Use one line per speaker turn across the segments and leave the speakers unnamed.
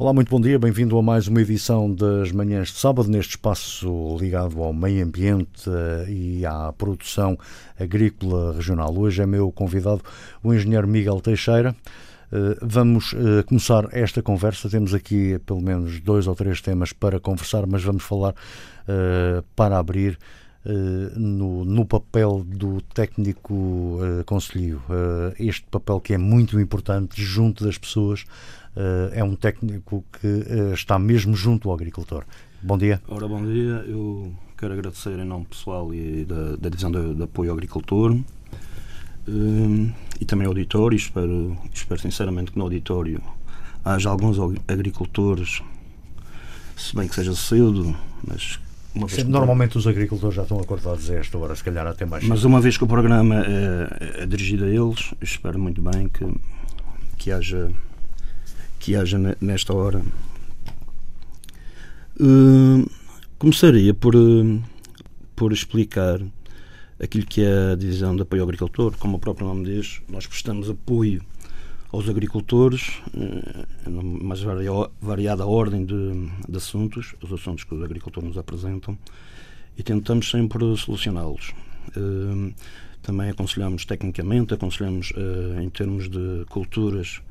Olá, muito bom dia, bem-vindo a mais uma edição das Manhãs de Sábado, neste espaço ligado ao meio ambiente eh, e à produção agrícola regional. Hoje é meu convidado o engenheiro Miguel Teixeira. Eh, vamos eh, começar esta conversa. Temos aqui pelo menos dois ou três temas para conversar, mas vamos falar para abrir no, no, papel do técnico uh, conselheiro. Uh, este papel que é muito importante junto das pessoas, é um técnico que está mesmo junto ao agricultor. Bom dia.
Ora, bom dia. Eu quero agradecer em nome pessoal e da, da Divisão de, de, Apoio ao Agricultor e também ao auditório. Espero, espero sinceramente que no auditório haja alguns agricultores, se bem que seja cedo, mas
normalmente os agricultores já estão acordados a esta hora, se calhar até mais.
Mas uma vez que o programa é, é dirigido a eles, espero muito bem que, que haja que haja nesta hora. Uh, começaria por, uh, por explicar aquilo que é a divisão de apoio ao agricultor. Como o próprio nome diz, nós prestamos apoio aos agricultores, uh, mais variada ordem de, de assuntos, os assuntos que os agricultores nos apresentam, e tentamos sempre solucioná-los. Uh, também aconselhamos tecnicamente, aconselhamos uh, em termos de culturas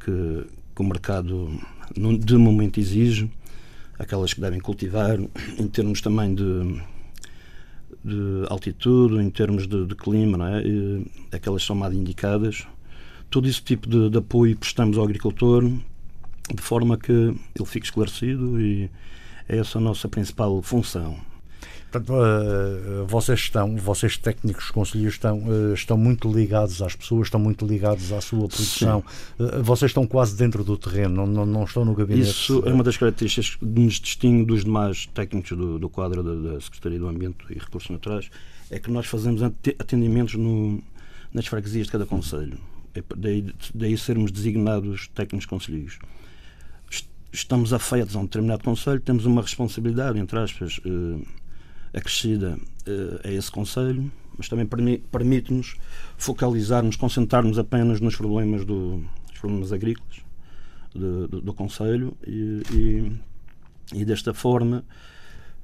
que, que o mercado de momento exige, aquelas que devem cultivar, em termos também de, de altitude, em termos de, de clima, é? Aquelas são mais indicadas. Todo esse tipo de, de apoio prestamos ao agricultor de forma que ele fique esclarecido e é essa a nossa principal função.
Portanto, uh, vocês estão, vocês técnicos conselheiros estão, uh, estão muito ligados às pessoas, estão muito ligados à sua produção. Uh, vocês estão quase dentro do terreno, não, não, não, estão no gabinete.
Isso é uma das características que nos distingue dos demais técnicos do, do quadro da, da, Secretaria do Ambiente e Recursos Naturais, é que nós fazemos atendimentos no, nas freguesias de cada conselho. É daí, daí sermos designados técnicos conselheiros estamos afetos a um determinado conselho, temos uma responsabilidade, entre aspas, acrescida uh, a esse Conselho, mas também permite-nos focalizarmos, concentrarmos apenas nos problemas, do, problemas agrícolas do, do, do Conselho e, e, e, desta forma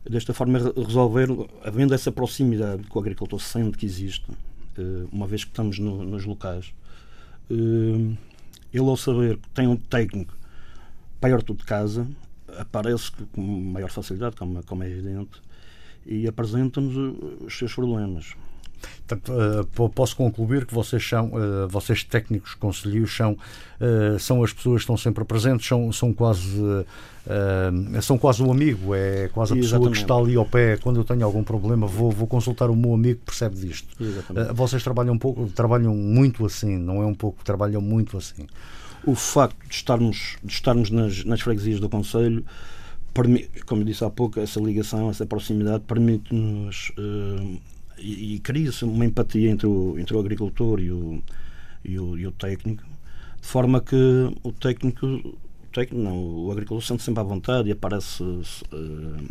desta forma resolver, havendo essa proximidade que o agricultor sente que existe, uh, uma vez que estamos no, nos locais, uh, ele ao saber que tem um técnico perto de casa, aparece com maior facilidade, como, como é evidente, e apresentam-nos os seus problemas.
Portanto, uh, posso concluir que vocês são, uh, vocês técnicos conselheiros são, uh, são as pessoas que estão sempre presentes, são, são quase são quase o amigo, é quase a pessoa Exatamente. que está ali ao pé. Quando eu tenho algum problema, vou, vou consultar o meu amigo que percebe disto. vocês trabalham um pouco, trabalham muito assim, não é um pouco, trabalham muito assim.
O facto de estarmos, de estarmos nas, nas freguesias do Conselho como disse há pouco, essa ligação, essa proximidade permite-nos uh, e, e cria-se uma empatia entre o, entre o agricultor e o, e o, e o técnico, de forma que o técnico, o técnico não, o agricultor sente sempre à vontade e aparece uh,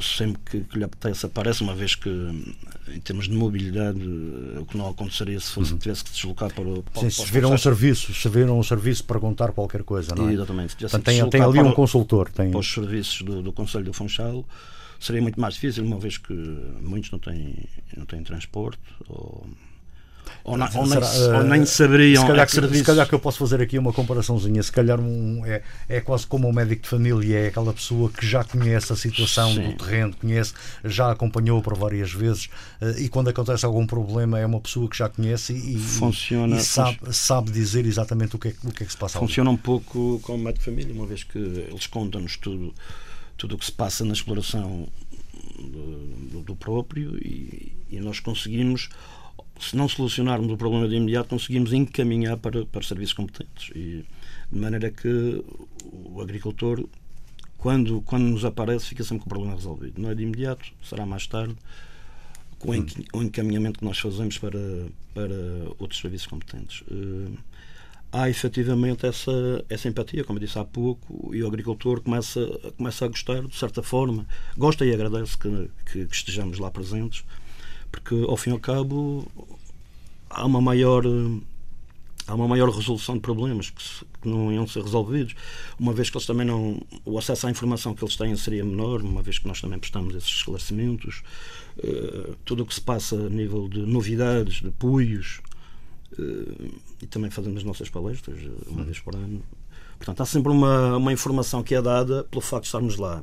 sempre que, que, lhe apetece aparece, uma vez que, em termos de mobilidade, o que não aconteceria se fosse, uhum. tivesse que deslocar para o.
Para, Sim, se viram um serviço, se viram um serviço para contar qualquer coisa, não é?
Exatamente. Se
Portanto, tem, tem ali um consultor. Tem...
Para os serviços do, do Conselho do Funchal seria muito mais difícil, uma vez que muitos não têm, não têm transporte ou ou, ou, nem, ou nem eh, saberiam
se calhar, que, se calhar que eu posso fazer aqui uma comparaçãozinha se calhar um, é, é quase como um médico de família é aquela pessoa que já conhece a situação Sim. do terreno conhece, já acompanhou por várias vezes eh, e quando acontece algum problema é uma pessoa que já conhece e, Funciona, e sabe, sabe dizer exatamente o que, é, o que é que se passa
funciona ali. um pouco como médico de família uma vez que eles contam-nos tudo tudo o que se passa na exploração do, do próprio e, e nós conseguimos se não solucionarmos o problema de imediato, conseguimos encaminhar para, para serviços competentes. E, de maneira que o agricultor, quando, quando nos aparece, fica sempre com o problema resolvido. Não é de imediato, será mais tarde, com hum. o encaminhamento que nós fazemos para, para outros serviços competentes. Uh, há efetivamente essa, essa empatia, como eu disse há pouco, e o agricultor começa, começa a gostar, de certa forma, gosta e agradece que, que, que estejamos lá presentes porque ao fim e ao cabo há uma maior há uma maior resolução de problemas que, se, que, não iam ser resolvidos, uma vez que eles também não. O acesso à informação que eles têm seria menor, uma vez que nós também prestamos esses esclarecimentos. Uh, tudo o que se passa a nível de novidades, de apoios, uh, e também fazemos as nossas palestras uma vez por ano. Portanto, há sempre uma, uma informação que é dada pelo facto de estarmos lá.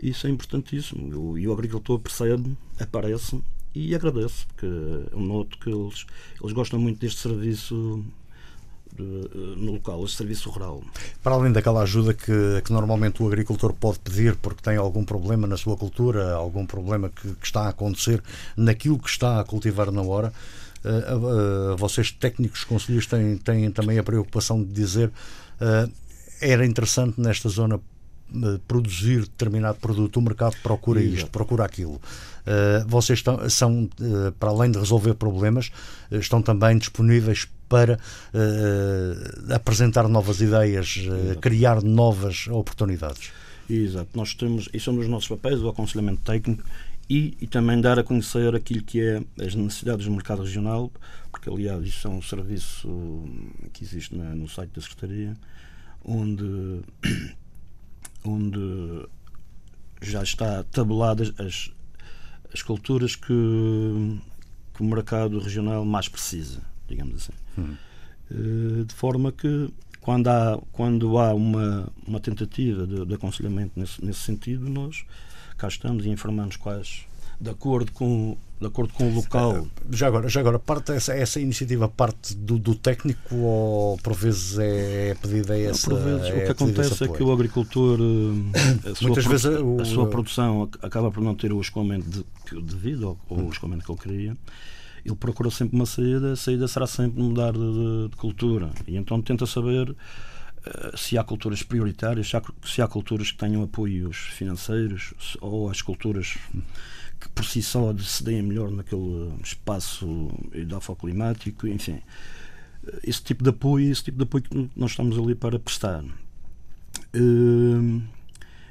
Isso é importantíssimo. E o agricultor percebe, aparece e agradece, porque eu noto que eles, eles gostam muito deste serviço no local, este serviço rural.
Para além daquela ajuda que, que normalmente o agricultor pode pedir porque tem algum problema na sua cultura, algum problema que, que está a acontecer naquilo que está a cultivar na hora, uh, uh, vocês técnicos conselheiros têm, têm também a preocupação de dizer uh, era interessante nesta zona produzir determinado produto, o mercado procura Exato. isto, procura aquilo. Uh, vocês estão, são, uh, para além de resolver problemas, estão também disponíveis para apresentar novas ideias, criar novas oportunidades.
Exato, nós temos, isso é um dos nossos papéis, o aconselhamento técnico e, e, também dar a conhecer aquilo que é as necessidades do mercado regional, porque aliás isso é um serviço que existe na, no site da Secretaria, onde onde já está tabuladas as, as culturas que, que o mercado regional mais precisa, digamos assim. Hum. Eh, de forma que quando há, quando há uma, uma tentativa de, de aconselhamento nesse, nesse sentido, nós cá estamos e informamos quais de acordo com de acordo com o local.
Já agora, já agora parte essa, essa iniciativa parte do, do técnico ou por vezes é, é pedida essa?
Por vezes, é o que acontece é que o agricultor eh, a sua, Muitas vezes, o, a sua produção acaba por não ter o escoamento de, devido ou, o escoamento que ele queria. Ele procura sempre uma saída, a saída será sempre mudar de, de cultura. E então tenta saber uh, se há culturas prioritárias, se há, se há culturas que tenham apoios financeiros ou as culturas por si só se deem melhor naquele espaço edafoclimático, enfim. Esse tipo de apoio, esse tipo de apoio que nós estamos ali para prestar. Uh,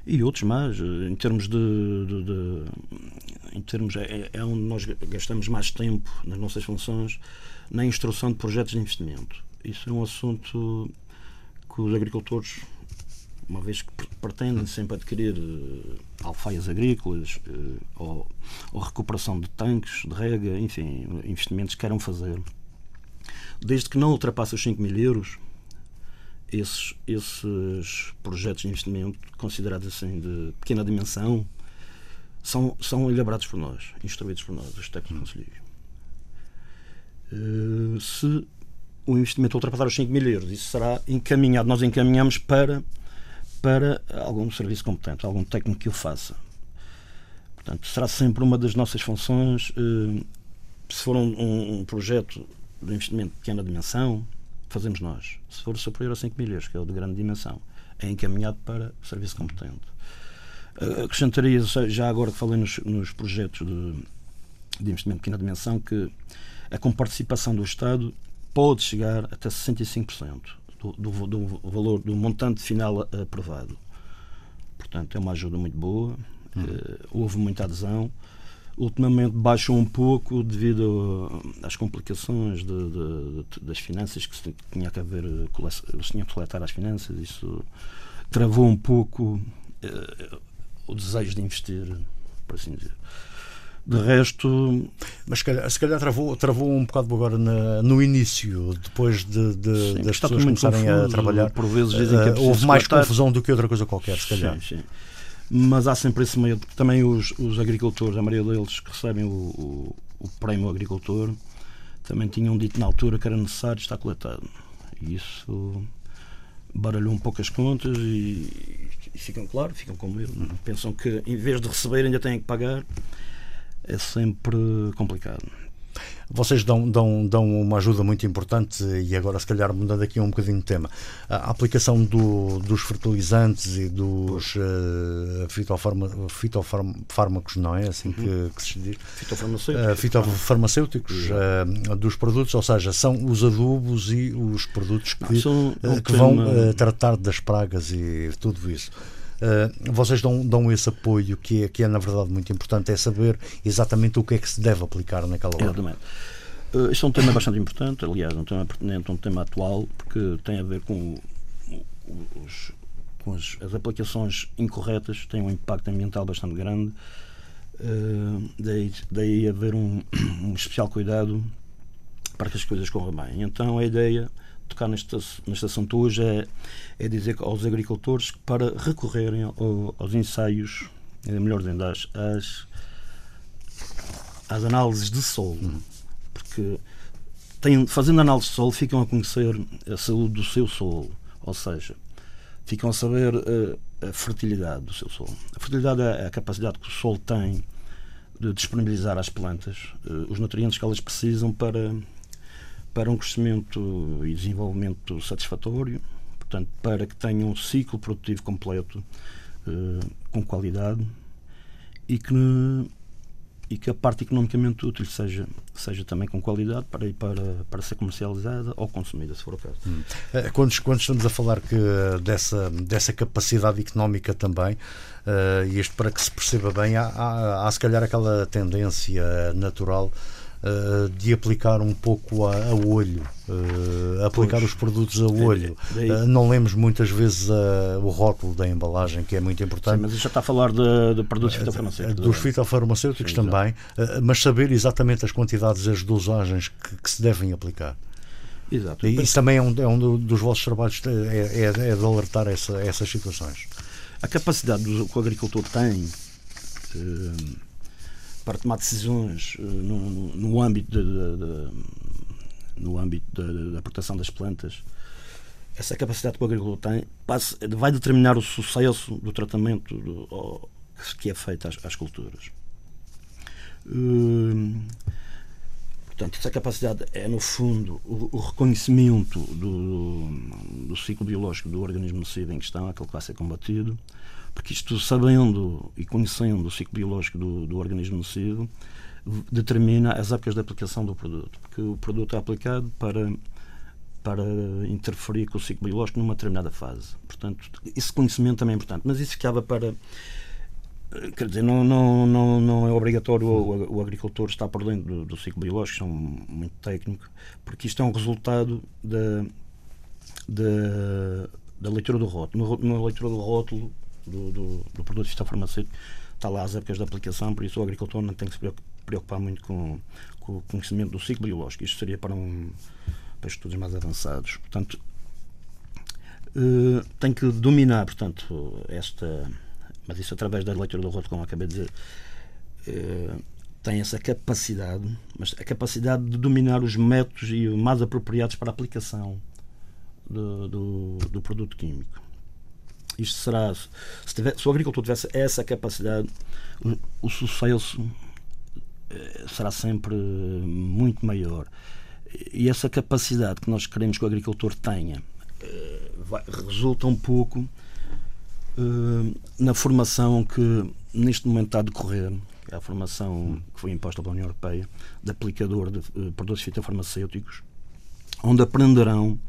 e outros mais, em termos de, de, de em termos é, é, onde nós gastamos mais tempo nas nossas funções na instrução de projetos de investimento. Isso é um assunto que os agricultores uma vez que pretendem sempre adquirir uh, alfaias agrícolas uh, ou, ou, recuperação de tanques de rega, enfim, investimentos que queiram fazer, desde que não ultrapasse os 5 mil euros, esses, esses projetos de investimento, considerados assim de pequena dimensão, são, são elaborados por nós, instruídos por nós, os técnicos conselheiros. Uh, se o investimento ultrapassar os 5 mil euros, isso será encaminhado, nós encaminhamos para para algum serviço competente, algum técnico que o faça. Portanto, será sempre uma das nossas funções. Eh, se for um, um projeto de investimento de pequena dimensão, fazemos nós. Se for superior a 5 milhões, que é o de grande dimensão, é encaminhado para serviço competente. Eh, acrescentaria, já agora que falei nos, nos projetos de, de investimento de pequena dimensão, que a comparticipação do Estado pode chegar até 65% do, do, do valor do montante final aprovado. Portanto, é uma ajuda muito boa. Hum. Uh, houve muita adesão. Ultimamente baixou um pouco devido às complicações de, de, de, das finanças que se tinha que haver, eles tinham que coletar as finanças. Isso travou um pouco uh, o desejo de investir, por assim dizer. De resto.
Mas se calhar, se calhar travou, travou um bocado agora na, no início, depois de, de sim, das pessoas começarem confuso, a trabalhar.
Por vezes dizem que é
Houve mais confusão do que outra coisa qualquer, se calhar.
Sim, sim. Mas há sempre esse meio. Também os, os agricultores, a maioria deles que recebem o, o, o prémio agricultor, também tinham dito na altura que era necessário estar coletado. E isso baralhou um pouco as contas e, e ficam, claro, ficam com medo. Pensam que em vez de receber ainda têm que pagar é sempre complicado.
Vocês dão, dão, dão uma ajuda muito importante e agora, se calhar, mudando aqui um bocadinho de tema, a aplicação do, dos fertilizantes e dos uh, fitofármacos, não é? Assim que, uhum. que se diz?
Fitofarmacêuticos. Uh,
fitofarmacêuticos uh, dos produtos, ou seja, são os adubos e os produtos que, não, são, que vão tratar das pragas e tudo isso. Uh, vocês dão, dão esse apoio que é, que é, na verdade, muito importante, é saber exatamente o que é que se deve aplicar naquela hora.
Exatamente. Uh, este é um tema bastante importante, aliás, um tema pertinente, um tema atual, porque tem a ver com, os, com as, as, aplicações incorretas, tem um impacto ambiental bastante grande. Uh, daí, daí haver um, um especial cuidado para que as coisas corram bem. Então a ideia de tocar neste, neste assunto hoje é, é dizer aos agricultores para recorrerem ao, aos ensaios, é melhor dizendo, às, às, às análises de solo, uhum. porque tem, fazendo análise de solo ficam a conhecer a saúde do seu solo, ou seja, ficam a saber a, a fertilidade do seu solo. A fertilidade é a capacidade que o solo tem de disponibilizar às plantas uh, os nutrientes que elas precisam para para um crescimento e desenvolvimento satisfatório, portanto, para que tenham um ciclo produtivo completo uh, com qualidade e que, e que a parte economicamente útil seja, seja também com qualidade para, para, para ser comercializada ou consumida, se for o caso. Hum.
Eh, quando, quando estamos a falar que, dessa, dessa capacidade económica também, uh, e isto para que se perceba bem, há, há, há se calhar aquela tendência natural uh, de aplicar um pouco a, a olho, uh, aplicar pois. os produtos a olho. Uh, não lemos muitas vezes o rótulo da embalagem, que é muito importante. Sim,
mas já está a falar de, de produtos fitofarmacêuticos.
Dos fitofarmacêuticos Sim, também, mas saber exatamente as quantidades e as dosagens que, que se devem aplicar. Exato. E isso também é um, é um dos vossos trabalhos, é, é, é de alertar essa, essas situações.
A capacidade que o agricultor tem para tomar decisões eh, no, no âmbito, de, de, de, no âmbito da proteção das plantas, essa capacidade que o agricultor tem passa, vai determinar o sucesso do tratamento do, que é feito às, às culturas. Hum, portanto, essa capacidade é, no fundo, o, o reconhecimento do, do, do, ciclo biológico do organismo nocivo em questão, aquele que vai ser combatido, porque isto, sabendo e conhecendo o ciclo biológico do, do organismo nocivo, determina as épocas de aplicação do produto. Porque o produto é aplicado para, para interferir com o ciclo biológico numa determinada fase. Portanto, esse conhecimento também é importante. Mas isso ficava para. Quer dizer, não, não, não, não é obrigatório o, o agricultor estar por dentro do, do ciclo biológico, são muito técnico, porque isto é um resultado da, da, da leitura do rótulo. Na leitura do rótulo, do, do, do produto fitofarmacêutico, está lá as épocas de aplicação, por isso o agricultor não tem que se preocupar muito com, com o conhecimento do ciclo biológico. Isto seria para, um, para estudos mais avançados. Portanto, uh, tem que dominar, portanto, esta. Mas isso através da leitura do rótulo, como acabei de dizer. Uh, tem essa capacidade, mas a capacidade de dominar os métodos e mais apropriados para a aplicação do, do, do produto químico. Isto será. Se, tiver, se o agricultor tivesse essa capacidade, o, sucesso eh, será sempre muito maior. E essa capacidade que nós queremos que o agricultor tenha eh, resulta um pouco uh, na formação que neste momento está a decorrer, é a formação que foi imposta pela União Europeia, de aplicador de produtos fitofarmacêuticos, onde aprenderão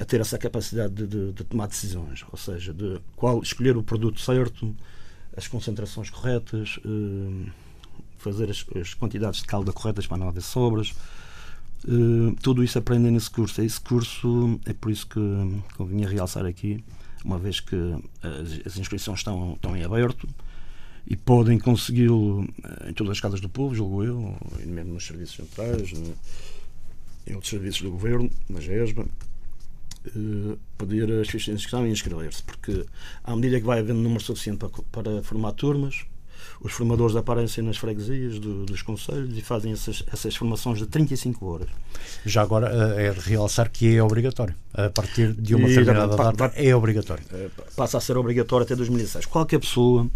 a ter essa capacidade de, de, de, tomar decisões, ou seja, de qual escolher o produto certo, as concentrações corretas, eh, fazer as, as, quantidades de calda corretas para não haver sobras. Eh, tudo isso aprendem nesse curso. Esse curso é por isso que convinha realçar aqui, uma vez que as, as inscrições estão, estão em aberto e podem consegui-lo eh, em todas as casas do povo, julgo eu, mesmo nos serviços centrais, em outros serviços do governo, na GESBA, pedir as fichas de inscrição e inscrever-se, porque à medida que vai havendo número suficiente para, para formar turmas, os formadores aparecem nas freguesias do, dos conselhos e fazem essas, essas formações de 35 horas.
Já agora eh, é realçar que é obrigatório. A partir de uma determinada data é obrigatório. Eh,
passa a ser obrigatório até 2016. Qualquer pessoa,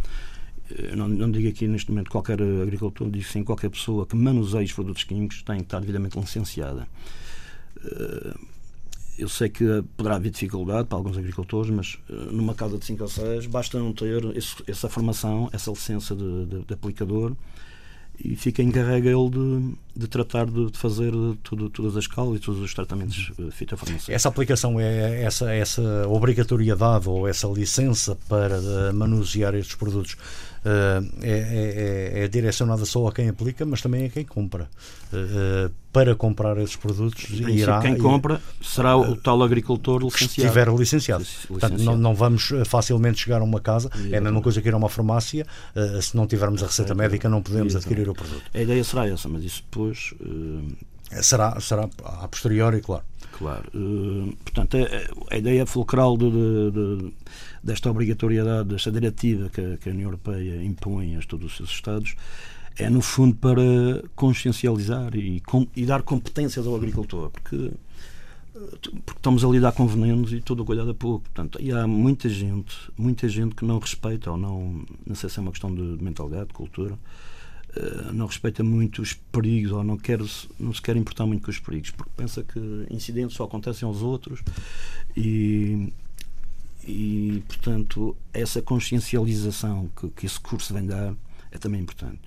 não, não digo aqui neste momento qualquer agricultor, digo sim qualquer pessoa que manuseie os produtos químicos tem que estar devidamente licenciada eu sei que poderá haver dificuldade para alguns agricultores, mas eh, numa casa de 5 ou 6 basta não ter esse, essa formação, essa licença de, de, de, aplicador e fica encarrega ele de, de tratar de, fazer tudo, todas as calas e todos os tratamentos eh, fitofarmacêuticos.
Essa aplicação é essa, essa obrigatoriedade ou essa licença para eh, manusear estes produtos é, é, é, direcionada só a quem aplica, mas também a quem compra. para comprar esses produtos, irá,
quem compra será o tal agricultor licenciado.
Que estiver licenciado. licenciado. Portanto, não, não, vamos facilmente chegar a uma casa, é a mesma coisa que ir a uma farmácia, se não tivermos a receita médica, não podemos adquirir o produto.
A ideia será essa, mas isso depois.
Será, será a posteriori, claro.
Claro. Uh, portanto, a, a, ideia fulcral de, de, de, desta obrigatoriedade, desta diretiva que, que, a União Europeia impõe a todos os seus Estados, é, no fundo, para consciencializar e, com, e dar competências ao agricultor, porque, porque estamos a lidar com venenos e todo o cuidado é pouco. Portanto, e há muita gente, muita gente que não respeita ou não, não sei se é uma questão de mentalidade, de cultura, eh, não respeita muito os perigos ou não, quer, não se quer importar muito com os perigos, porque pensa que incidentes só acontecem aos outros e, e portanto, essa consciencialização que, que esse curso vem dar é também importante.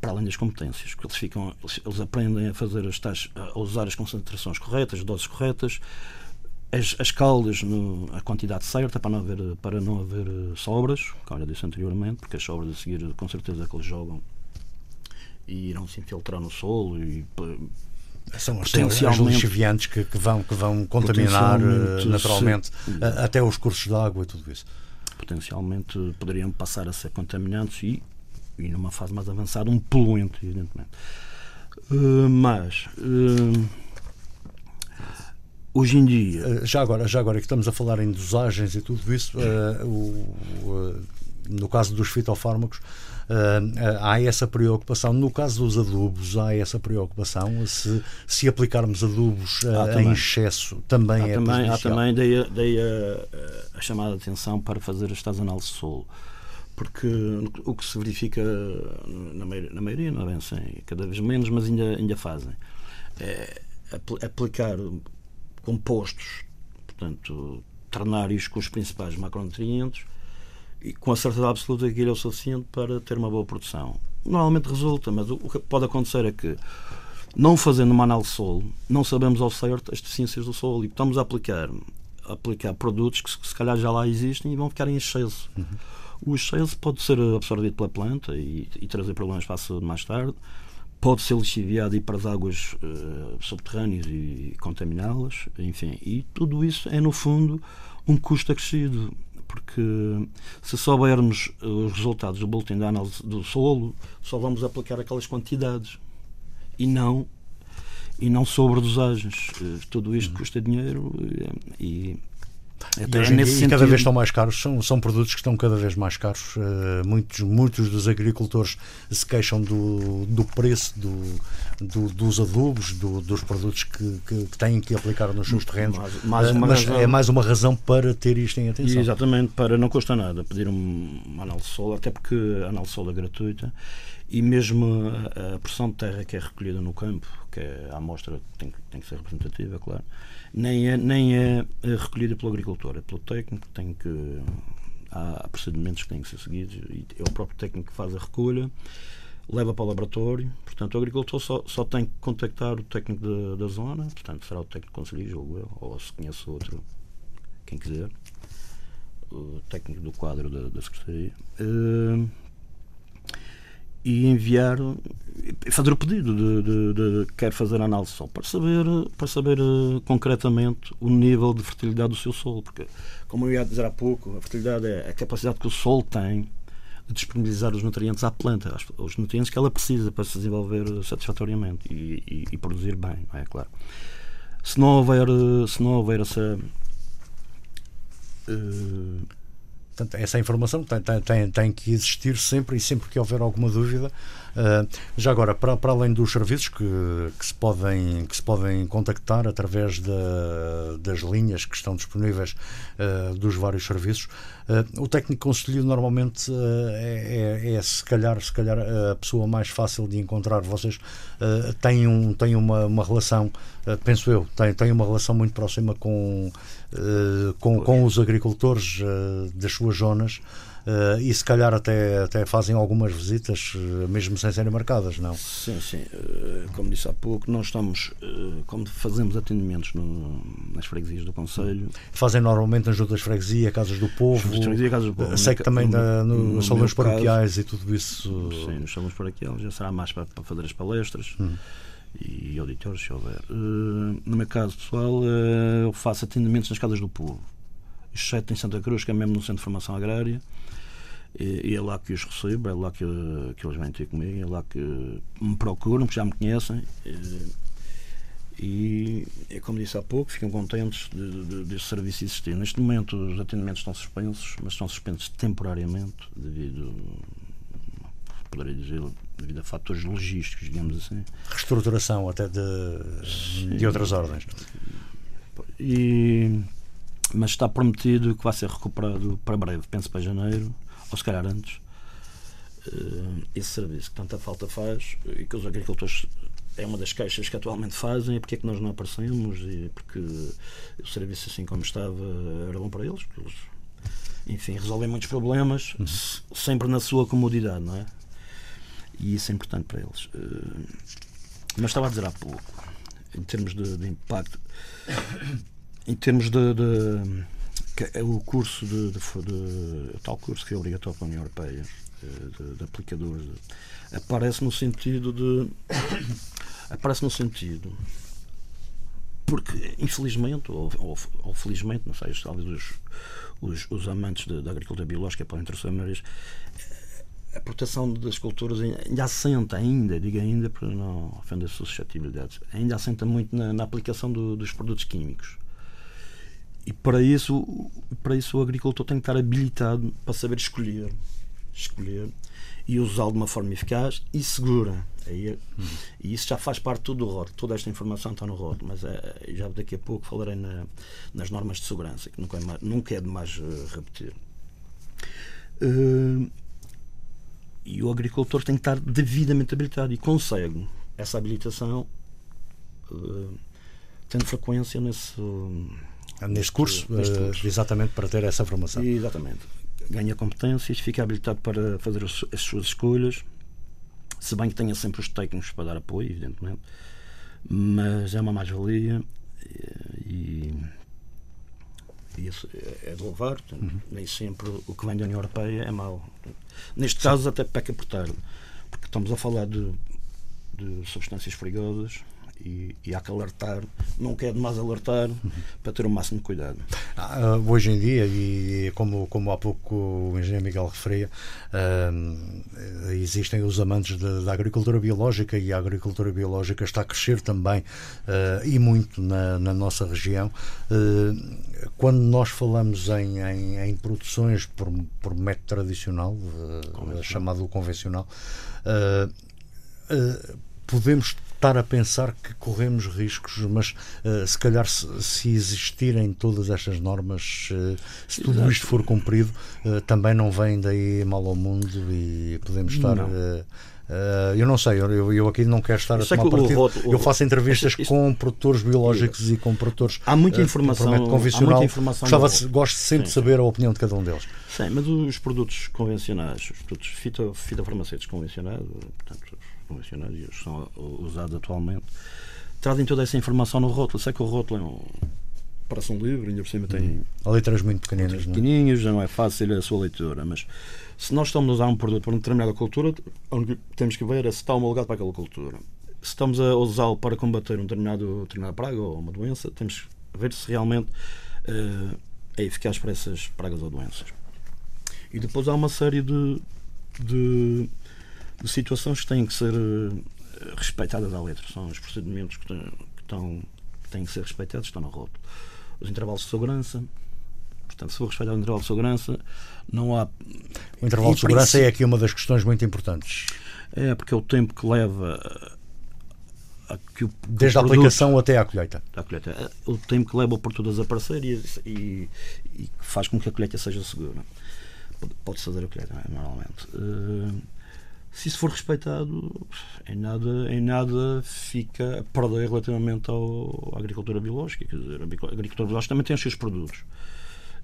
Para além das competências, que eles, ficam, eles, eles aprendem a fazer as tais, a usar as concentrações corretas, as doses corretas, as, as caldas, no, a quantidade certa para não haver, para não haver sobras, como eu disse anteriormente, porque as sobras a seguir, com certeza, que eles jogam e irão se infiltrar no solo e
são as lixiviantes que, que, vão, que vão contaminar eh, naturalmente se, até os cursos de água e tudo isso.
Potencialmente poderiam passar a ser contaminantes e, e numa fase mais avançada, um poluente, evidentemente. Uh, mas. Uh, hoje em dia.
Já agora, já agora que estamos a falar em dosagens e tudo isso, uh, o, no caso dos fitofármacos, uh, há essa preocupação. No caso dos adubos, há essa preocupação. Se, se aplicarmos adubos uh, em excesso, também há é
também, Há também, dei, dei a, a, chamada de atenção para fazer as tais análises de solo. Porque o que se verifica na maioria, na maioria não é bem assim, cada vez menos, mas ainda, ainda fazem, é aplicar compostos, portanto, ternários com os principais macronutrientes e com a certeza absoluta que aquilo é o suficiente para ter uma boa produção. Normalmente resulta, mas o que pode acontecer é que, não fazendo uma análise solo, não sabemos ao certo as deficiências do solo e estamos a aplicar, a aplicar produtos que se calhar já lá existem e vão ficar em excesso. Uhum. O excesso pode ser absorvido pela planta e, e trazer problemas para a saúde mais tarde, pode ser lixiviado e ir para as águas uh, subterrâneas e contaminá-las, enfim, e tudo isso é no fundo um custo acrescido porque se soubermos os resultados do boletim da análise do solo, só vamos aplicar aquelas quantidades e não e não sobre dosagens. Eh, tudo isto uhum. custa dinheiro eh, e,
até e, nesse e cada vez estão mais caros, são, são produtos que estão cada vez mais caros. Uh, muitos, muitos dos agricultores se queixam do, do preço do, do, dos adubos, do, dos produtos que, que, têm que aplicar nos seus terrenos. Mais, mais uh, mas razão, é mais uma razão para ter isto em atenção.
Exatamente, para não custa nada pedir um, uma análise solo, até porque a análise solo é gratuita e mesmo a, a pressão de terra que é recolhida no campo, que é a amostra tem, tem que ser representativa, claro nem é, nem é recolhida pelo agricultor, é pelo técnico, tem que, há procedimentos que têm que ser seguidos e é o próprio técnico que faz a recolha, leva para o laboratório, portanto o agricultor só, só tem que contactar o técnico da, da zona, portanto será o técnico conselheiro, julgo eu, ou se conhece outro, quem quiser, o técnico do quadro da, da Secretaria. Uh, e enviar fazer o pedido de, de, de, quer fazer análise só para saber para saber uh, concretamente o nível de fertilidade do seu solo porque como eu ia dizer há pouco a fertilidade é a capacidade que o solo tem de disponibilizar os nutrientes à planta os nutrientes que ela precisa para se desenvolver satisfatoriamente e, e, e produzir bem é? Claro. Se não houver se não houver essa uh,
Portanto, essa informação tem, tem, tem, que existir sempre e sempre que houver alguma dúvida. Uh, já agora, para, para além dos serviços que, que, se podem, que se podem contactar através da, das linhas que estão disponíveis uh, dos vários serviços, uh, o técnico conselheiro normalmente é, é, é, se calhar, se calhar a pessoa mais fácil de encontrar. Vocês têm, um, têm uma, uma relação, penso eu, têm, têm uma relação muito próxima com, com, com os agricultores das suas zonas. uh, e se calhar até, até fazem algumas visitas, uh, mesmo sem serem marcadas, não?
Sim, sim. Uh, como disse há pouco, nós estamos, como fazemos atendimentos no, nas freguesias do Conselho.
Fazem normalmente nas juntas de freguesia, casas do povo.
Freguesia, casas do povo.
Sei que também no, no, no salões paroquiais e tudo isso.
Sim, nos salões paroquiais já será mais para, para fazer as palestras. Hum e auditores, se houver. Uh, no meu caso pessoal, uh, eu faço atendimentos nas casas do povo, exceto em Santa Cruz, que é mesmo no Centro de Formação Agrária. E, e é lá que os recebo, é lá que, que eles vêm ter comigo, é lá que me procuram, porque já me conhecem. Uh, e, é como disse há pouco, ficam contentes de, de, deste serviço existir. Neste momento, os atendimentos estão suspensos, mas estão suspensos temporariamente, devido, poderia dizer, devido a fatores logísticos, digamos assim.
Reestruturação até de, de outras ordens.
E, mas está prometido que vai ser recuperado para breve, penso para janeiro, ou se calhar antes, eh, esse serviço que tanta falta faz e que os agricultores é uma das queixas que atualmente fazem, é porque é que nós não aparecemos e porque o serviço assim como estava era bom para eles, porque eles enfim, resolvem muitos problemas uhum. sempre na sua comodidade, não é? E isso é importante para eles. Eh, mas estava a dizer há pouco, em termos de, de impacto, em termos de, de é o curso de, de, tal curso que é obrigatório para a União Europeia eh, de, aplicadores aparece no sentido de aparece no sentido porque infelizmente ou, ou, ou felizmente não sei talvez os, os, os amantes da agricultura biológica podem ter mas a proteção das culturas ainda assenta, ainda, digo ainda para não ofender suscetibilidades, ainda assenta muito na, na aplicação do, dos produtos químicos. E para isso, para isso o agricultor tem que estar habilitado para saber escolher, escolher e usá-lo de uma forma eficaz e segura. Aí, uhum. E isso já faz parte tudo do rótulo. Toda esta informação está no rótulo, mas é, já daqui a pouco falarei na, nas normas de segurança, que nunca é, mais, é demais uh, repetir. Uh, e o agricultor tem que estar devidamente habilitado e consegue essa habilitação uh, tendo frequência nesse. Uh,
neste curso, neste curso, exatamente para ter essa formação.
Exatamente. Ganha competências, fica habilitado para fazer as, as suas escolhas, se bem que tenha sempre os técnicos para dar apoio, evidentemente, mas é uma mais-valia e e isso é, é de louvar. Uhum. Nem sempre o que vem da União Europeia é mau. Neste Sim. caso, até peca por tarde, porque estamos a falar de, de substâncias perigosas e, e há que alertar, não quer demais alertar para ter o máximo de cuidado.
Ah, hoje em dia, e como, como há pouco o engenheiro Miguel referia, uh, existem os amantes da agricultura biológica e a agricultura biológica está a crescer também uh, e muito na, na nossa região. Uh, quando nós falamos em, em, em produções por, por método tradicional, chamado convencional, podemos estar a pensar que corremos riscos, mas uh, se calhar se, se, existirem todas estas normas, uh, se tudo Exato. isto for cumprido, uh, também não vem daí mal ao mundo e podemos estar. Uh, eu não sei, eu, eu aqui não quero estar eu a tomar partido. O, o, eu faço entrevistas isto, com produtores biológicos e com produtores
há muita informação, uh,
convencional.
Há muita informação
Gostava, gosto sempre sim, de saber sim. a opinião de cada um deles.
Sim, mas os produtos convencionais, os produtos fito, fitofarmacêuticos convencionais, portanto, convencionais e os são usados atualmente, trazem toda essa informação no rótulo. Sei que o rótulo é um, parece um livro, ainda por cima tem.
Há letras muito pequeninas.
Letras é? pequenininhas, já não é fácil a sua leitura, mas se nós estamos a usar um produto para uma determinada cultura, temos que ver é se está homologado para aquela cultura. Se estamos a usá-lo para combater um determinado, determinada praga ou uma doença, temos que ver se realmente uh, é eficaz para essas pragas ou doenças. E depois há uma série de, de de situações que têm que ser eh, respeitadas à letra. São os procedimentos que, estão, que têm que ser respeitados, estão no rótulo. Os intervalos de segurança, portanto, se for respeitado o intervalo de segurança, não há.
O intervalo de segurança é aqui uma das questões muito importantes.
É, porque é o tempo que leva a que o,
Desde a aplicação até à colheita.
À colheita. É o tempo que leva o produto a desaparecer e, e, e faz com que a colheita seja segura. Pode-se fazer a colheita, é? normalmente. Uh, se isso for respeitado, em nada, em nada fica a perder relativamente ao, à agricultura biológica. Quer dizer, a agricultura biológica também tem os seus produtos.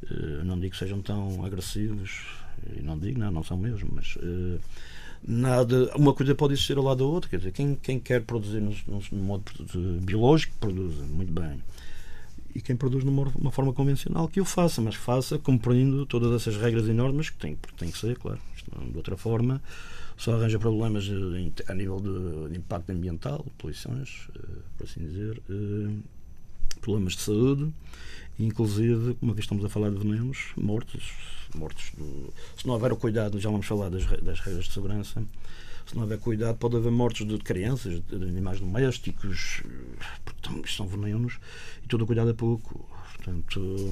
Uh, não digo que sejam tão agressivos, e não digo, não, não são mesmo, mas uh, nada, uma coisa pode existir ao lado da outra. Quer dizer, quem, quem quer produzir no, no, modo biológico, produz muito bem. E quem produz de uma forma convencional, que o faça, mas faça cumprindo todas essas regras e normas que tem, tem que ser, claro. De outra forma, só arranja problemas a nível de, impacto ambiental, poluições, eh, por assim dizer, eh, problemas de saúde, inclusive, uma vez estamos a falar de venenos, mortos, mortos se não houver o cuidado, já vamos falar das, das regras de segurança, se não houver cuidado, pode haver mortes de crianças, de animais domésticos, porque são venenos e todo o cuidado é pouco. Portanto,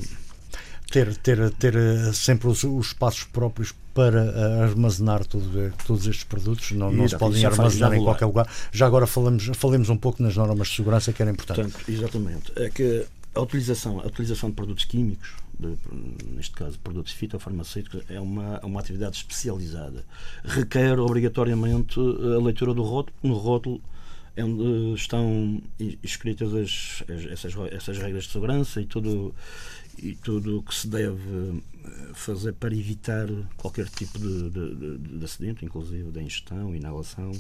ter, ter, ter eh, sempre os, os espaços próprios para eh, armazenar tudo, eh, todos estes produtos, não, não se podem armazenar em qualquer lugar. Já agora falamos, falemos um pouco nas normas de segurança que era importante.
Portanto, exatamente. É que a utilização, a utilização de produtos químicos, de, neste caso produtos fitofarmacêuticos, é uma, uma atividade especializada. Requer obrigatoriamente a leitura do rótulo. No rótulo é onde estão escritas as, essas, essas regras de segurança e tudo e tudo o que se deve eh, fazer para evitar qualquer tipo de, de, de acidente, inclusive da ingestão, inalação,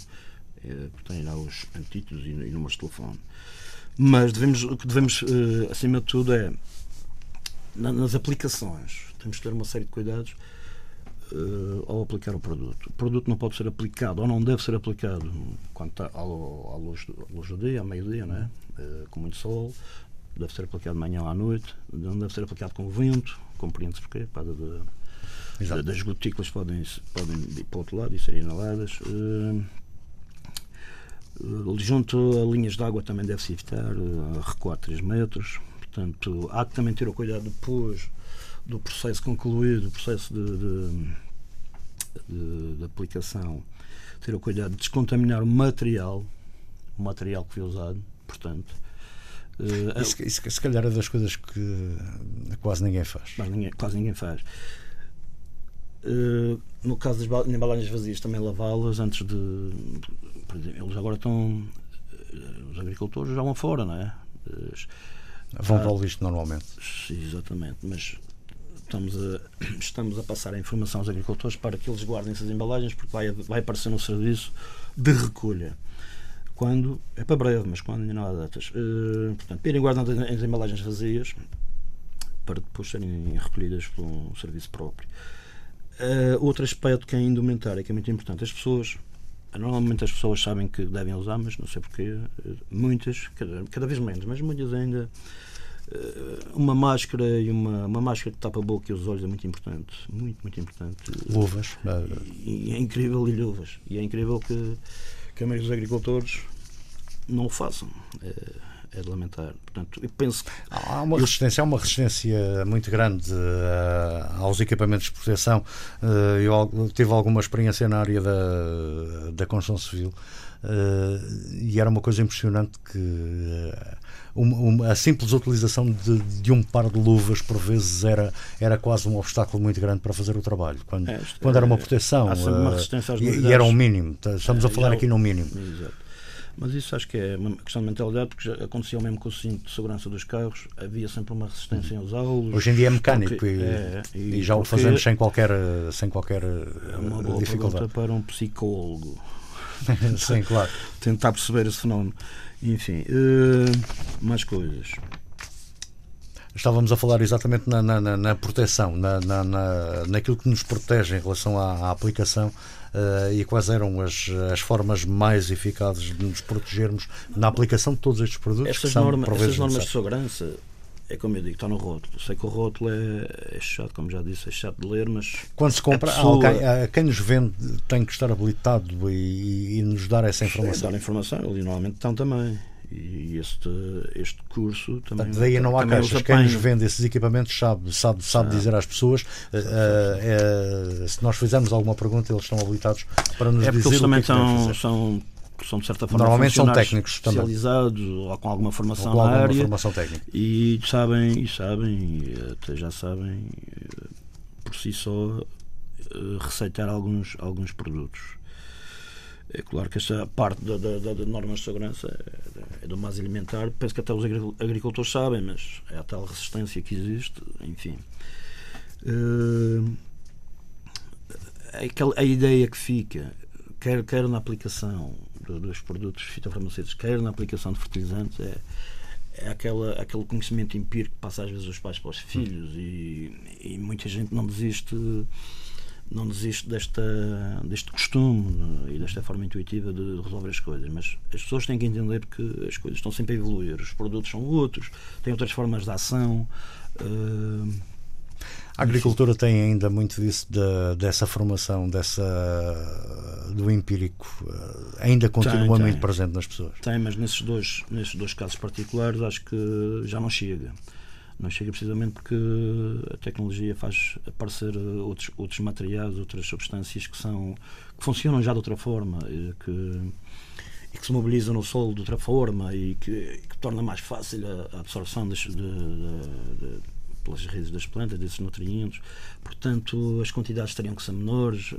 eh, tem lá os antídotos e, e números de telefone. Mas devemos, o que devemos, eh, acima de tudo, é nas aplicações, temos que ter uma série de cuidados uh, ao aplicar o produto. O produto não pode ser aplicado ou não deve ser aplicado quando está à, luz, à luz do dia, ao meio-dia, né? Com muito sol, deve ser aplicado de manhã à noite, não deve ser aplicado com vento, compreende-se porquê? Para de, de, das gotículas podem, podem ir para o outro lado e serem inaladas. Uh, junto a linhas de água também deve-se evitar uh, recuar 3 metros. Portanto, há que também ter o cuidado depois do processo concluído, do processo de, de, de, de aplicação, ter o cuidado de descontaminar o material, o material que foi usado, portanto,
Uh, isso, isso, se calhar é das coisas que quase ninguém faz.
Quase ninguém, quase ninguém faz. Uh, no caso das embalagens vazias, também lavá-las antes de. Por exemplo, eles agora estão. Eh, os agricultores já vão fora, não é?
Vão para o lixo normalmente.
Exatamente, mas estamos a, estamos a passar a informação aos agricultores para que eles guardem essas embalagens, porque vai, vai aparecer no serviço de recolha quando é para breve, mas quando ainda não há datas. Uh, portanto, irem guardando as embalagens vazias para depois serem recolhidas por um serviço próprio. Uh, outro aspecto que é a indumentária, que é muito importante. As pessoas, normalmente as pessoas sabem que devem usar, mas não sei porquê, muitas, cada, cada vez menos, mas muitas ainda. Uma máscara e uma, uma máscara que tapa a boca e os olhos é muito importante. Muito, muito importante.
Luvas.
E, e é incrível, e luvas. E é incrível que maioria dos agricultores não o façam. É, é de lamentar. Portanto, eu penso
há uma resistência, há uma resistência muito grande uh, aos equipamentos de proteção. Uh, eu tive alguma experiência na área da, da construção civil uh, e era uma coisa impressionante que uma, uma, a simples utilização de, de, um par de luvas por vezes era, era quase um obstáculo muito grande para fazer o trabalho. Quando, é, quando era uma proteção uma e, e, era um mínimo. Estamos a falar aqui no mínimo.
Exato. Mas isso acho que é uma questão de mentalidade, porque já aconteceu mesmo com o cinto de segurança dos carros, havia sempre uma resistência em usá-los.
Hoje em dia é mecânico porque, e, é, e, e, já o fazemos sem qualquer, sem qualquer é
uma boa dificuldade. para um psicólogo.
Sim, claro.
Tentar perceber esse fenómeno. Enfim, uh, mais coisas.
Estávamos a falar exatamente na, na, na proteção, na, na, naquilo que nos protege em relação à, à aplicação uh, e quais eram as, as formas mais eficazes de nos protegermos na aplicação de todos estes produtos.
Essas, norma, essas normas de segurança, é como eu digo, está no rótulo. Sei que o rótulo é, é, chato, como já disse, é chato de ler, mas.
Quando se compra, pessoa... quem, quem, nos vende tem que estar habilitado e, e nos dar essa informação.
dar informação, eles normalmente estão também. E este, este curso também.
Daí não há caixas. Quem nos vende esses equipamentos sabe, sabe, sabe dizer às pessoas. Uh, uh, se nós fizermos alguma pergunta, eles estão habilitados para nos
é
dizer.
Eles também
o que
é são, são de certa forma
normalmente são técnicos
especializados também. ou com alguma formação com alguma na área formação técnica. e sabem e sabem até já sabem eh, por si só receitar alguns alguns produtos é claro que esta parte da, da, da, normas de segurança é, é do mais alimentar. Penso que até os agricultores sabem, mas é a tal resistência que existe. Enfim. Uh, aquela, a ideia que fica, quer, quer na aplicação dos produtos fitofarmacêuticos, quer na aplicação de fertilizantes, é, é aquela, aquele conhecimento empírico que passa às vezes os pais para os filhos e, e muita gente não desiste não desiste desta, deste costume e desta forma intuitiva de resolver as coisas, mas as pessoas têm que entender que as coisas estão sempre a evoluir, os produtos são outros, têm outras formas de ação. Uh,
a agricultura tem ainda muito disso de, dessa formação, dessa do empírico, eh, ainda continua tem, muito presente nas pessoas.
Tem, mas nesses dois, nesses dois casos particulares acho que já não chega. Não chega precisamente porque a tecnologia faz aparecer outros, outros materiais, outras substâncias que, são, que funcionam já de outra forma, e que, que se mobilizam no solo de outra forma e que, que torna mais fácil a absorção de, de, de pelas raízes das plantas, desses nutrientes, portanto as quantidades teriam que ser menores.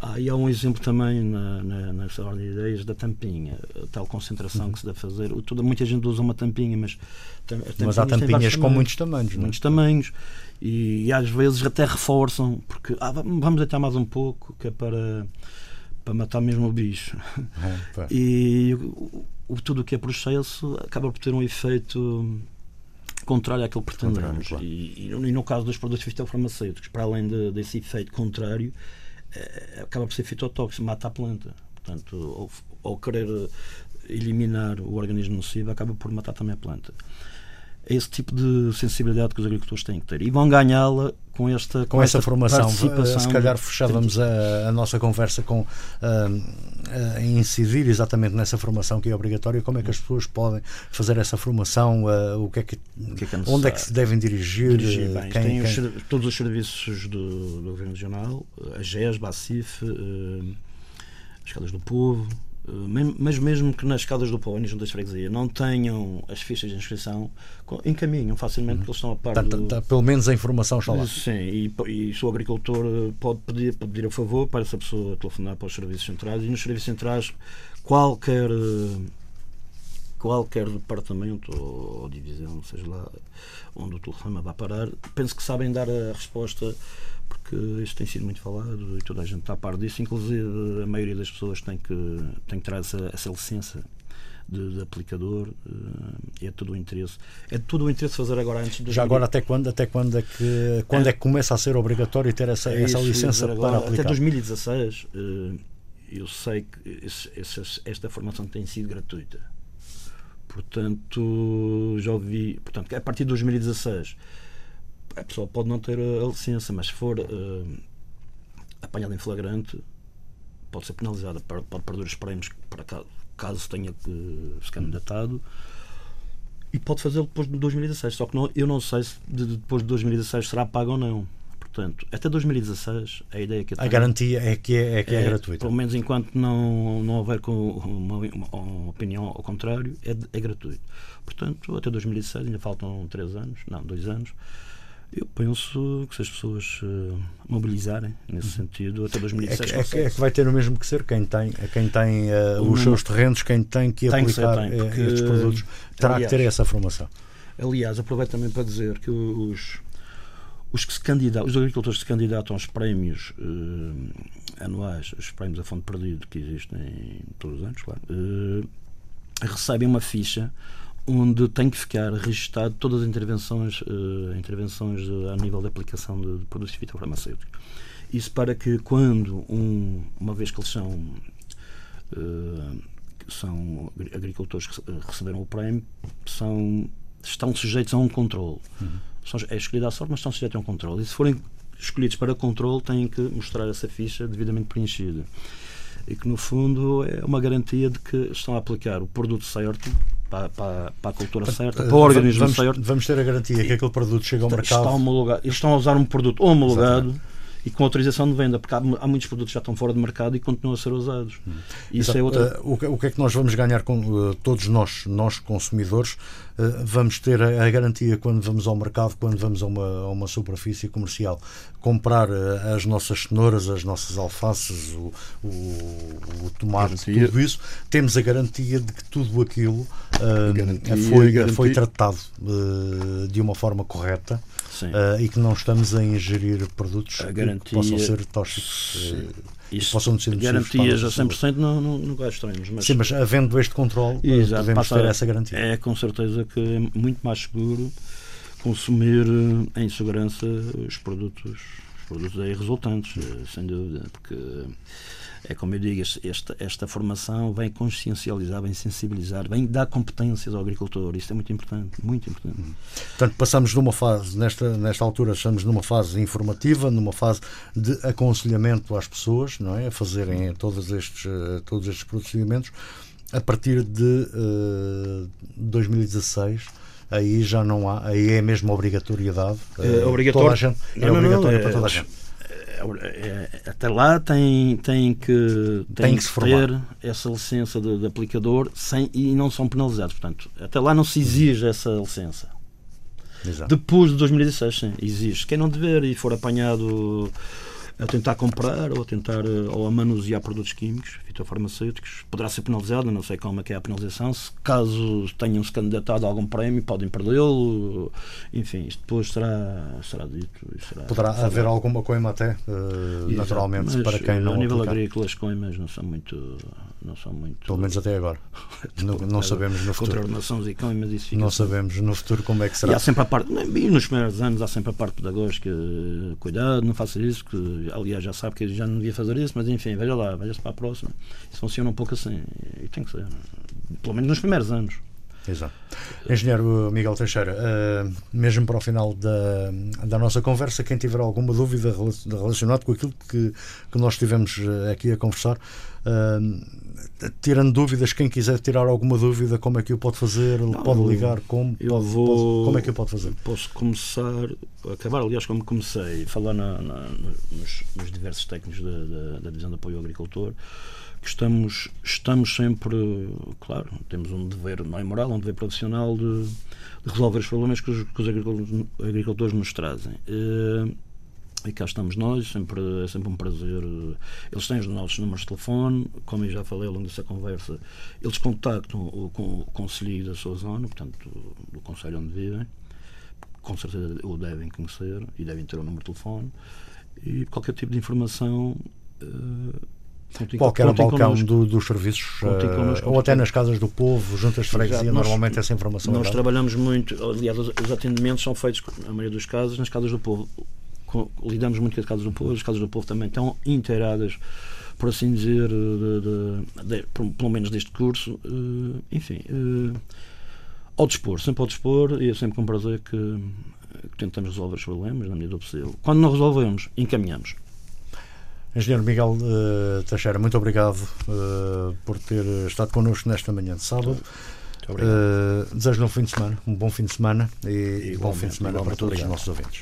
Ah, e há um exemplo também na, na, nessa ordem de ideias da tampinha, a tal concentração uhum. que se deve fazer. Toda, muita gente usa uma tampinha, mas,
mas há tampinhas com muitos tamanhos.
É? Muitos tamanhos e, e, às vezes até reforçam, porque ah, vamos deitar mais um pouco, que é para para matar mesmo o bicho. É, e o, o, tudo o que é processo acaba por ter um efeito contrário àquilo que pretendemos. Claro. E, e, no caso dos produtos fitofarmacêuticos, para além de, desse efeito contrário, é, acaba por ser fitotóxico, mata a planta. Portanto, ao, ao querer eliminar o organismo nocivo, acaba por matar também a planta é esse tipo de sensibilidade que os agricultores têm que ter. E vão ganhá-la com esta
com, com essa formação. Se calhar fechávamos a, a, nossa conversa com uh, uh, incidir exatamente nessa formação que é obrigatória. Como é que as pessoas podem fazer essa formação? Uh, o que é que, que, é que é onde é que se devem dirigir?
dirigir bem, quem, tem quem... Os, todos os serviços do, do Governo Regional, a GES, a ACIF, as Casas do Povo, mas mesmo que nas casas do Pão e juntas de freguesia não tenham as fichas de inscrição, encaminham facilmente porque eles estão a par tá,
do... tá, Pelo menos a informação está lá.
Sim, e, e se o agricultor eh, pode pedir, pode pedir a favor para essa pessoa telefonar para os serviços centrais e nos serviços centrais qualquer eh, qualquer departamento ou, ou divisão, seja lá onde o telefone vai parar, penso que sabem dar a resposta porque isto tem sido muito falado e toda a gente está a par disso, inclusive a maioria das pessoas tem que, tem que ter essa, essa licença de, de, aplicador é todo o interesse. É todo o interesse fazer agora antes
de já agora até quando até quando é que quando é, é que começa a ser obrigatório ter essa, é essa licença agora, para aplicar?
até 2016 eh, eu sei que esta formação tem sido gratuita. Portanto já ouvi portanto a partir de 2016 a pessoa pode não ter a, licença, mas se for uh, apanhada em flagrante, pode ser penalizada, pode, perder os prémios para caso, caso tenha que se candidatado e pode fazê-lo depois de 2016. Só que não, eu não sei se de, depois de 2016 será pago ou não. Portanto, até 2016, a ideia que eu
tenho, A garantia é que é, é que é, é gratuita.
Pelo menos enquanto não, não houver com uma, uma, uma opinião ao contrário, é, é gratuito. Portanto, até 2016, ainda faltam 3 anos, não, 2 anos. Eu penso que se as pessoas uh, mobilizarem nesse uhum. sentido, até 2016
é que, é, é que vai ter o mesmo que ser quem tem, quem tem uh, os seus terrenos, quem tem que tem aplicar que ser, tem, eh, estes produtos, terá aliás, que ter essa formação.
Aliás, aproveito também para dizer que os, os que se candidatam, os agricultores que se candidatam aos prémios uh, anuais, os prémios a fundo perdido que existem todos os anos, claro, recebem uma ficha onde tem que ficar registado todas as intervenções, uh, intervenções a nível de aplicação de produtos fitofarmacêuticos. Isso para que quando, um, uma vez que eles são, uh, são agricultores que receberam o prémio, são, estão sujeitos a um controle. Uhum. São, é escolhido à sorte, mas estão sujeitos a um controle. E se forem escolhidos para controle, têm que mostrar essa ficha devidamente preenchida. E que, no fundo, é uma garantia de que estão a aplicar o produto certo para, para, para a cultura certa, para o organismo
vamos,
certo.
Vamos ter a garantia que aquele produto chega ao mercado.
Está homologado. Eles estão a usar um produto homologado. Exatamente e com autorização de venda, porque há, há, muitos produtos que já estão fora de mercado e continuam a ser usados. Hum.
Isso é outra... Uh, o, que, é que nós vamos ganhar com uh, todos nós, nós consumidores? Uh, vamos ter a, garantia quando vamos ao mercado, quando vamos a uma, a uma superfície comercial, comprar as nossas cenouras, as nossas alfaces, o, o, o tomate, garantia. tudo isso, temos a garantia de que tudo aquilo garantia, foi, garantia. foi tratado de uma forma correta uh, e que não estamos a ingerir produtos que possam ser tóxicos. Uh,
isso, possam ser garantias a 100% não, não, não gastaremos.
Mas, Sim, mas havendo este controle, Exato, ter essa garantia.
É com certeza que é muito mais seguro consumir em segurança os produtos, os produtos aí resultantes, sem dúvida, porque é como eu digo, esta, esta formação vem consciencializar, vem sensibilizar, vem dar competências ao agricultor. Isto é muito importante, muito importante. Hum.
Portanto, passamos numa fase, nesta, nesta altura, estamos numa fase informativa, numa fase de aconselhamento às pessoas, não é? A fazerem todos estes, eh, todos estes procedimentos. A partir de uh, eh, 2016 aí já não há, aí é mesmo obrigatoriedade.
É, obrigatório. Toda a gente, é não, obrigatório não, não, para toda a gente. É, é, até lá tem, tem que, tem, tem que, que ter essa licença de, de, aplicador sem, e não são penalizados. Portanto, até lá não se exige essa licença. Exato. Depois de 2016, sim, exige. Quem não dever e for apanhado a tentar comprar ou a tentar ou a manusear produtos químicos, fitofarmacêuticos, poderá ser penalizado, não sei como é que é a penalização, se caso tenham se candidatado a algum prémio, podem perdê-lo, enfim, isto depois será, será dito. Será,
Poderá será haver alguma coima até, uh, naturalmente, para quem não.
A nível aplicar. agrícola, as coimas não são muito. Não são muito
Pelo menos até agora. não, não sabemos no futuro.
e coimas, isso fica
não assim. sabemos no futuro como é que será.
E há sempre a parte, e nos primeiros anos há sempre a parte pedagógica, cuidado, não faça isso, que aliás já sabe que já não devia fazer isso, mas enfim, veja lá, veja-se para a próxima. Isso funciona um pouco assim. E tem que ser. Pelo menos nos primeiros anos.
Exato. Engenheiro Miguel Teixeira, uh, mesmo para o final da, da nossa conversa, quem tiver alguma dúvida relacionada com aquilo que, que nós estivemos eh, aqui a conversar, tirando dúvidas, quem quiser tirar alguma dúvida, como é que o pode fazer? Não, pode ligar? Como,
eu pode, vou,
como é que o pode fazer?
Posso começar, acabar, aliás, como comecei, falar na, na, nos, nos, diversos técnicos da, da, da Divisão de Apoio ao Agricultor que estamos, estamos sempre, claro, temos um dever, não é moral, um dever profissional de, de resolver os problemas que os, que os agricultores, agricultores, nos trazem. Eh, e cá estamos nós, sempre, é sempre um prazer. Eles têm os nossos números de telefone, como eu já falei ao longo dessa conversa, eles contactam o, com o conselho da sua zona, portanto, do, conselho onde vivem, com certeza o devem conhecer e devem ter o número de telefone, e qualquer tipo de informação. Uh,
qualquer balcão do, dos serviços, uh, ou até nas casas do povo, juntas de freguesia, normalmente essa informação
Nós é trabalhamos muito, aliás, os atendimentos são feitos, na maioria dos casos, nas casas do povo. Lidamos muito com as casas do povo, as casas do povo também estão inteiradas, por assim dizer, de, de, de, pelo menos deste curso. Uh, enfim, uh, ao dispor, sempre ao dispor, e é sempre com prazer que, que tentamos resolver os problemas na medida do possível. Quando não resolvemos, encaminhamos.
Engenheiro Miguel uh, Teixeira, muito obrigado uh, por ter estado connosco nesta manhã de sábado. Uh, desejo-lhe um fim de semana, um bom fim de semana e, e bom fim de semana para todos os nossos ouvintes.